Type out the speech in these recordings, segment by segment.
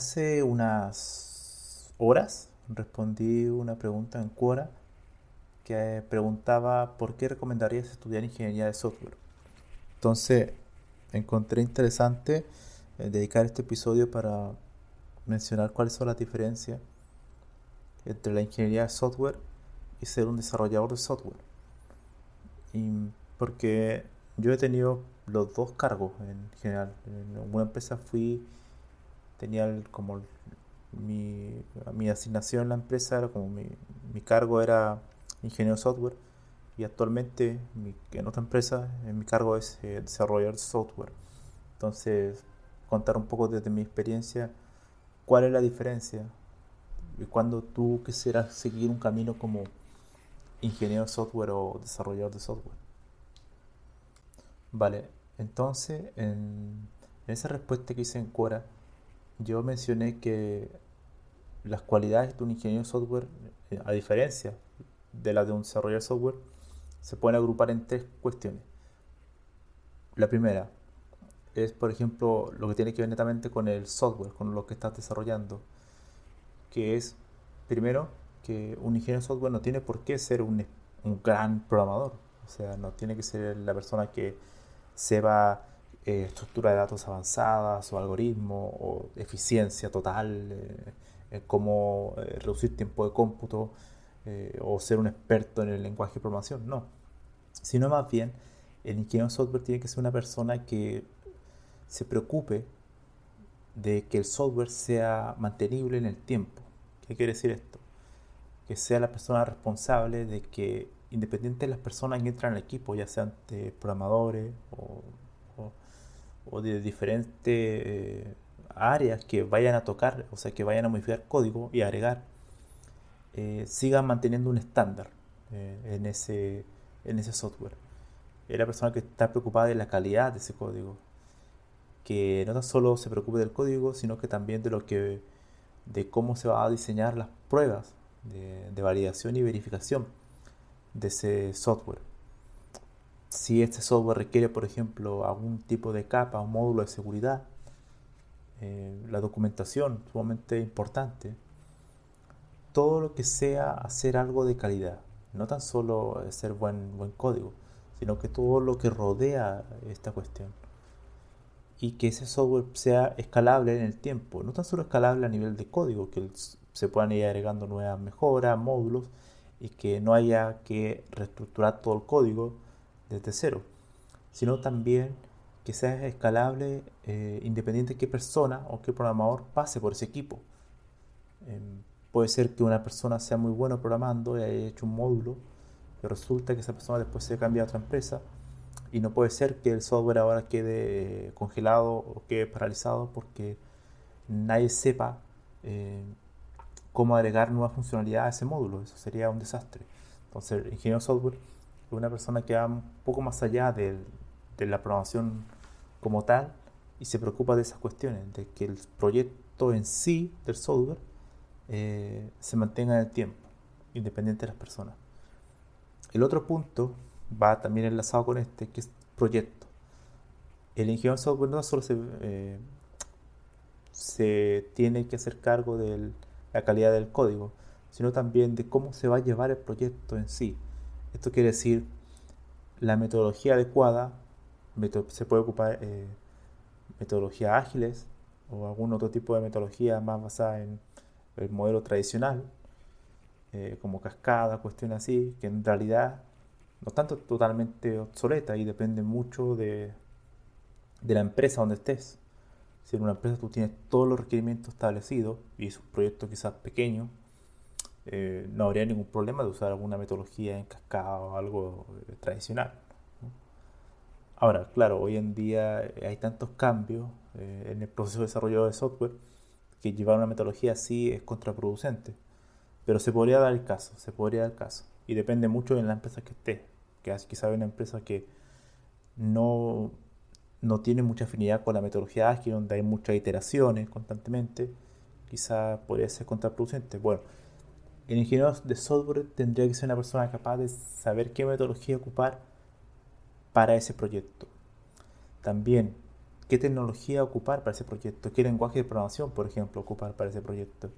Hace unas horas respondí una pregunta en Quora que preguntaba por qué recomendarías estudiar ingeniería de software. Entonces encontré interesante eh, dedicar este episodio para mencionar cuáles son las diferencias entre la ingeniería de software y ser un desarrollador de software. Y porque yo he tenido los dos cargos en general. En una empresa fui tenía como mi, mi, asignación en la empresa, era como mi, mi cargo era ingeniero software y actualmente en otra empresa mi cargo es eh, desarrollar software. Entonces, contar un poco desde mi experiencia cuál es la diferencia y cuando tú quisieras seguir un camino como ingeniero software o desarrollador de software. Vale, entonces en, en esa respuesta que hice en Quora, yo mencioné que las cualidades de un ingeniero software, eh, a diferencia de las de un desarrollador de software, se pueden agrupar en tres cuestiones. La primera es, por ejemplo, lo que tiene que ver netamente con el software, con lo que estás desarrollando, que es, primero, que un ingeniero de software no tiene por qué ser un, un gran programador, o sea, no tiene que ser la persona que sepa eh, estructura de datos avanzadas o algoritmos o eficiencia total, eh, cómo eh, reducir tiempo de cómputo o ser un experto en el lenguaje de programación, no. Sino más bien, el ingeniero de software tiene que ser una persona que se preocupe de que el software sea mantenible en el tiempo. ¿Qué quiere decir esto? Que sea la persona responsable de que independiente de las personas que entran al equipo, ya sean programadores o o de diferentes eh, áreas que vayan a tocar, o sea, que vayan a modificar código y agregar, eh, sigan manteniendo un estándar eh, en, ese, en ese software. Es la persona que está preocupada de la calidad de ese código, que no tan solo se preocupe del código, sino que también de lo que de cómo se va a diseñar las pruebas de validación y verificación de ese software si este software requiere, por ejemplo, algún tipo de capa o módulo de seguridad, eh, la documentación, sumamente importante, todo lo que sea hacer algo de calidad, no tan solo hacer buen, buen código, sino que todo lo que rodea esta cuestión. Y que ese software sea escalable en el tiempo, no tan solo escalable a nivel de código, que se puedan ir agregando nuevas mejoras, módulos, y que no haya que reestructurar todo el código, desde cero, sino también que sea escalable eh, independiente de qué persona o qué programador pase por ese equipo. Em, puede ser que una persona sea muy bueno programando y haya hecho un módulo, y resulta que esa persona después se cambia a otra empresa y no puede ser que el software ahora quede congelado o quede paralizado porque nadie sepa eh, cómo agregar nueva funcionalidad a ese módulo. Eso sería un desastre. Entonces, el ingeniero software una persona que va un poco más allá de, la programación como tal y se preocupa de esas cuestiones, de que el proyecto en sí del software eh, se mantenga en el tiempo, independiente de las personas. El otro punto va también enlazado con este, que es proyecto. El ingeniero software no solo eh, se tiene que hacer cargo de la calidad del código, sino también de cómo se va a llevar el proyecto en sí. Esto quiere decir la metodología adecuada, se puede ocupar eh, metodologías ágiles o algún otro tipo de metodología más basada en el modelo tradicional, eh, como cascada, cuestiones así, que en realidad no tanto totalmente obsoleta y depende mucho de, de la empresa donde estés. Si en una empresa tú tienes todos los requerimientos establecidos y es un proyecto quizás pequeño, eh, no habría ningún problema de usar alguna metodología en cascada o algo eh, tradicional. Ahora, claro, hoy en día hay tantos cambios eh, en el proceso de desarrollo de software que llevar una metodología así es contraproducente. Pero se podría dar el caso, se podría dar el caso. Y depende mucho de la empresa que esté. Que quizá hay una empresa que no, no tiene mucha afinidad con la metodología ágil, donde hay muchas iteraciones constantemente, quizá podría ser contraproducente. Bueno, el ingeniero de software tendría que ser una persona capaz de saber qué metodología ocupar para ese proyecto. También, qué tecnología ocupar para ese proyecto, qué lenguaje de programación, por ejemplo, ocupar para ese proyecto,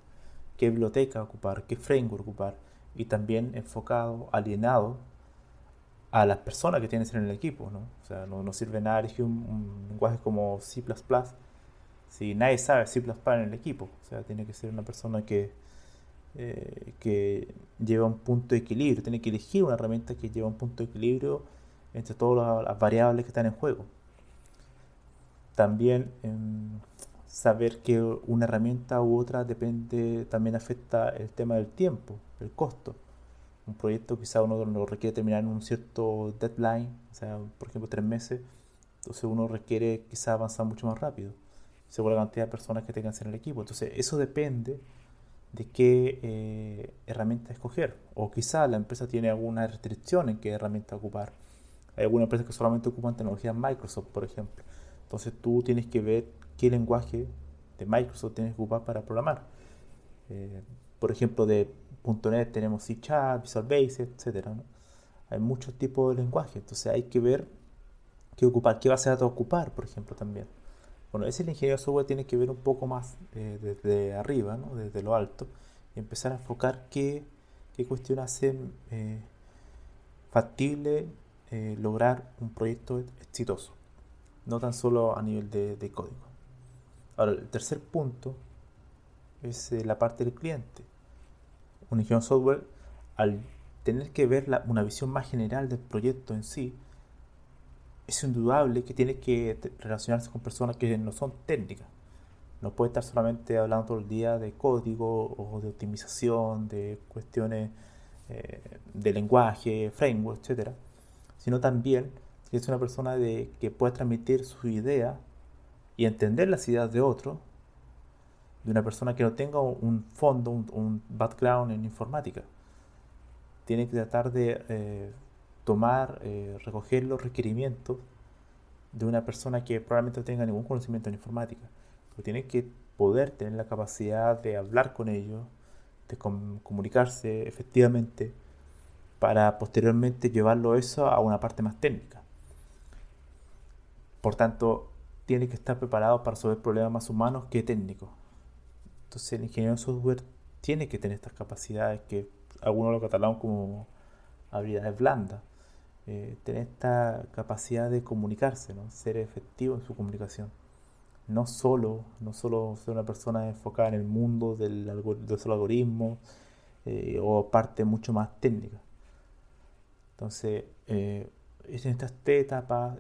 qué biblioteca ocupar, qué framework ocupar, y también enfocado, alienado a las personas que tienes en el equipo. ¿no? O sea, no, sirve nada elegir un, lenguaje como C si nadie sabe C en el equipo. O sea, tiene que ser una persona que, eh, que lleva un punto de equilibrio, tiene que elegir una herramienta que lleva un punto de equilibrio entre todas las variables que están en juego. También em, saber que una herramienta u otra depende, también afecta el tema del tiempo, el costo. Un proyecto quizá uno lo requiere terminar en un cierto deadline, o sea, por ejemplo tres meses, entonces uno requiere quizá avanzar mucho más rápido, según la cantidad de personas que tengan en el equipo. Entonces eso depende de qué eh, herramienta escoger. O quizá la empresa tiene alguna restricción en qué herramienta ocupar. Hay algunas empresas que solamente ocupan tecnología Microsoft, por ejemplo. Entonces tú tienes que ver qué lenguaje de Microsoft tienes que ocupar para programar. Eh, por ejemplo, de .NET tenemos C Visual Basic, etc. Hay muchos tipos de lenguajes, entonces hay que ver qué ocupar, qué base de datos ocupar, por ejemplo, también. Bueno, ese el ingeniero software tiene que ver un poco más eh, desde arriba, ¿no? desde lo alto, y empezar a enfocar qué, qué cuestiones hacen eh, factible eh, lograr un proyecto exitoso, no tan solo a nivel de, código. Ahora, el tercer punto es la parte del cliente. Un ingeniero software, al tener que ver una visión más general del proyecto en sí, es indudable que tiene que relacionarse con personas que no son técnicas. No puede estar solamente hablando todo el día de código o de optimización, de cuestiones eh, de lenguaje, framework, etcétera sino también que es una persona de, que pueda transmitir su idea y entender las ideas de otro, de una persona que no tenga un fondo, un, background en informática. Tiene que tratar de eh, tomar, eh, recoger los requerimientos de una persona que probablemente no tenga ningún conocimiento en informática. Pero tiene que poder tener la capacidad de hablar con ellos, de comunicarse efectivamente para posteriormente llevarlo eso a una parte más técnica. Por tanto, tiene que estar preparado para resolver problemas más humanos que técnicos. Entonces el ingeniero de software tiene que tener estas capacidades que algunos lo catalogan como habilidades blandas. Eh, tener esta capacidad de comunicarse, ser efectivo en su comunicación. No solo, no solo ser una persona enfocada en el mundo del, del algoritmo eh, o parte mucho más técnica. Entonces, eh, en estas tres etapas,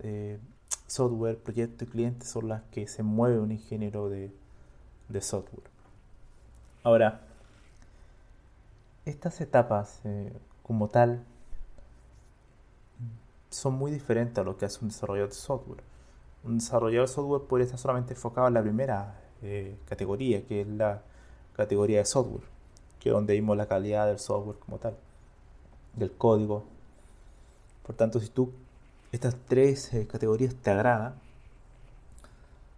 software, proyecto y cliente, son las que se mueve un ingeniero de, software. Ahora, estas etapas como tal son muy diferentes a lo que hace un desarrollador de software. Un desarrollador de software puede estar solamente enfocado en la primera categoría, que es la categoría de software, que es donde vimos la calidad del software como tal, del código, por tanto, si tú estas tres eh, categorías te agradan,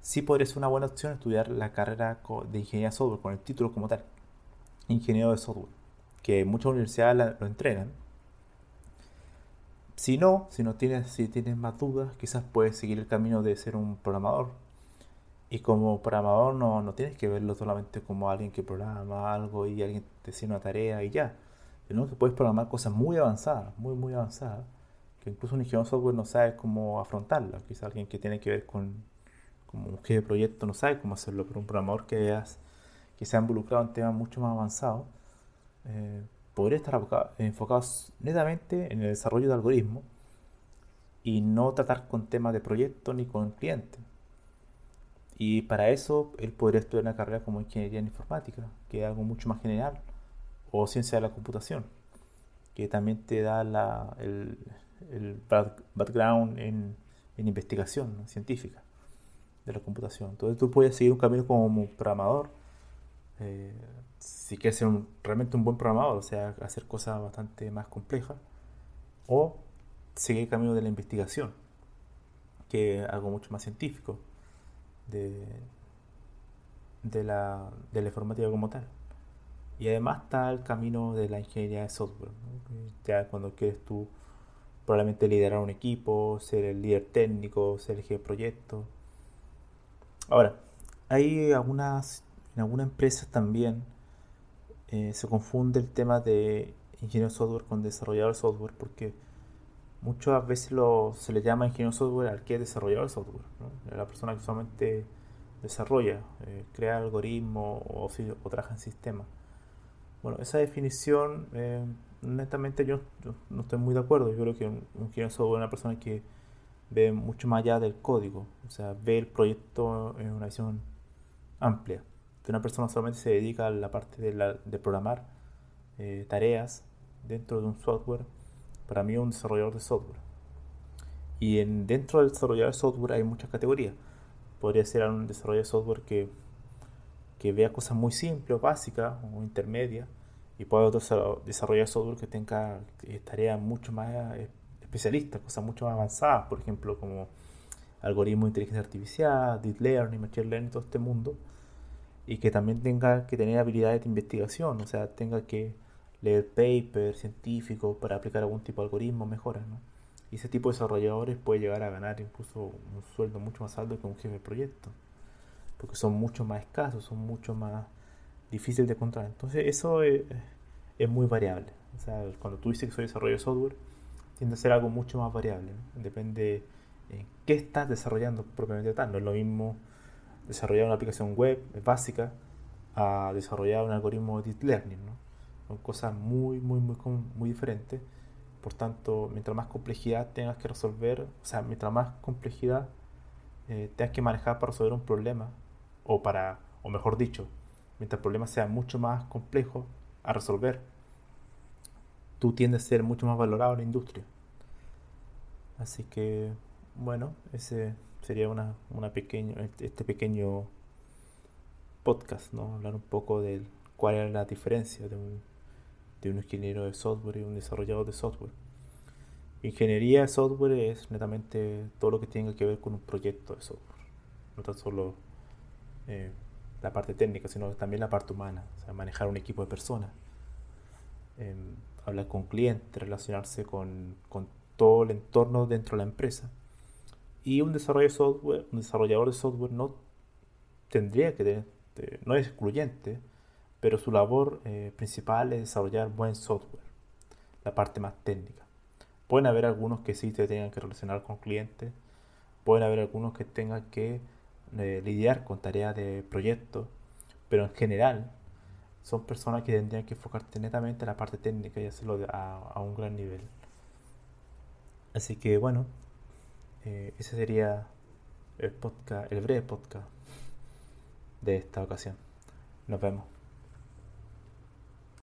sí podría ser una buena opción estudiar la carrera de ingeniería de software con el título como tal, ingeniero de software, que muchas universidades lo entregan. Si no, si no tienes, si tienes más dudas, quizás puedes seguir el camino de ser un programador. Y como programador no, no tienes que verlo solamente como alguien que programa algo y alguien te hace una tarea y ya. Sino que puedes programar cosas muy avanzadas, muy, muy avanzadas, que incluso un ingeniero software no sabe cómo afrontarlas. Quizás alguien que tiene que ver con como un jefe de proyecto no sabe cómo hacerlo, pero un programador que, que se ha involucrado en temas mucho más avanzados eh, podría estar enfocado, netamente en el desarrollo de algoritmos y no tratar con temas de proyecto ni con clientes. Y para eso él podría estudiar una carrera como ingeniería en informática, que es algo mucho más general, o ciencia de la computación, que también te da la, el, el background en, en investigación científica de la computación. Entonces tú puedes seguir un camino como programador, eh, si quieres ser realmente un buen programador, o sea, hacer cosas bastante más complejas, o seguir el camino de la investigación, que es algo mucho más científico de, de, la, de la informática como tal. Y además está el camino de la ingeniería de software, ya cuando quieres tú probablemente liderar un equipo, ser el líder técnico, ser el jefe de proyecto, Ahora, hay algunas, en algunas empresas también eh, se confunde el tema de ingeniero software con desarrollador de software porque muchas veces lo, se le llama ingeniero software al que es desarrollador de software, la persona que solamente desarrolla, eh, crea algoritmos o, o, trabaja en sistemas. Bueno, esa definición, eh, netamente yo, no estoy muy de acuerdo. Yo creo que un, un ingeniero software es una persona que ve mucho más allá del código, o sea, ve el proyecto en una visión amplia. Que una persona solamente se dedica a la parte de, de programar eh, tareas dentro de un software, para mí un desarrollador de software. Y en, dentro del desarrollador de software hay muchas categorías. Podría ser un desarrollador de software que, que vea cosas muy simples, básicas o intermedias, y puede otro desarrollar software que tenga eh, tareas mucho más eh, especialistas, cosas mucho más avanzadas, por ejemplo, como algoritmos de inteligencia artificial, deep learning, machine learning, todo este mundo, y que también tenga que tener habilidades de investigación, o sea, tenga que leer papers científicos para aplicar algún tipo de algoritmo, mejoras, ¿no? Y ese tipo de desarrolladores puede llegar a ganar incluso un sueldo mucho más alto que un jefe de proyecto, porque son mucho más escasos, son mucho más difíciles de encontrar. Entonces, eso es, es muy variable. O sea, cuando tú dices que soy desarrollo de software, tiende a ser algo mucho más variable. Depende en qué estás desarrollando propiamente tal. No es lo mismo desarrollar una aplicación web básica a desarrollar un algoritmo de deep learning. Son cosas muy, muy, muy, muy diferentes. Por tanto, mientras más complejidad tengas que resolver, o sea, mientras más complejidad eh, tengas que manejar para resolver un problema, o para, o mejor dicho, mientras el problema sea mucho más complejo a resolver, tú tiendes a ser mucho más valorado en la industria. Así que, bueno, ese sería una, una pequeño, este pequeño podcast, ¿no? Hablar un poco de cuál es la diferencia de un, de un ingeniero de software y un desarrollador de software. Ingeniería de software es netamente todo lo que tenga que ver con un proyecto de software. No tan solo eh, la parte técnica, sino también la parte humana, o sea, manejar un equipo de personas. Em, hablar con clientes, relacionarse con, todo el entorno dentro de la empresa. Y un, desarrollo software, un desarrollador de software no tendría que tener, no es excluyente, pero su labor eh, principal es desarrollar buen software, la parte más técnica. Pueden haber algunos que sí se tengan que relacionar con clientes, pueden haber algunos que tengan que eh, lidiar con tareas de proyecto, pero en general son personas que tendrían que enfocarte netamente en la parte técnica y hacerlo a, un gran nivel. Así que bueno, eh, ese sería el podcast, el breve podcast de esta ocasión. Nos vemos.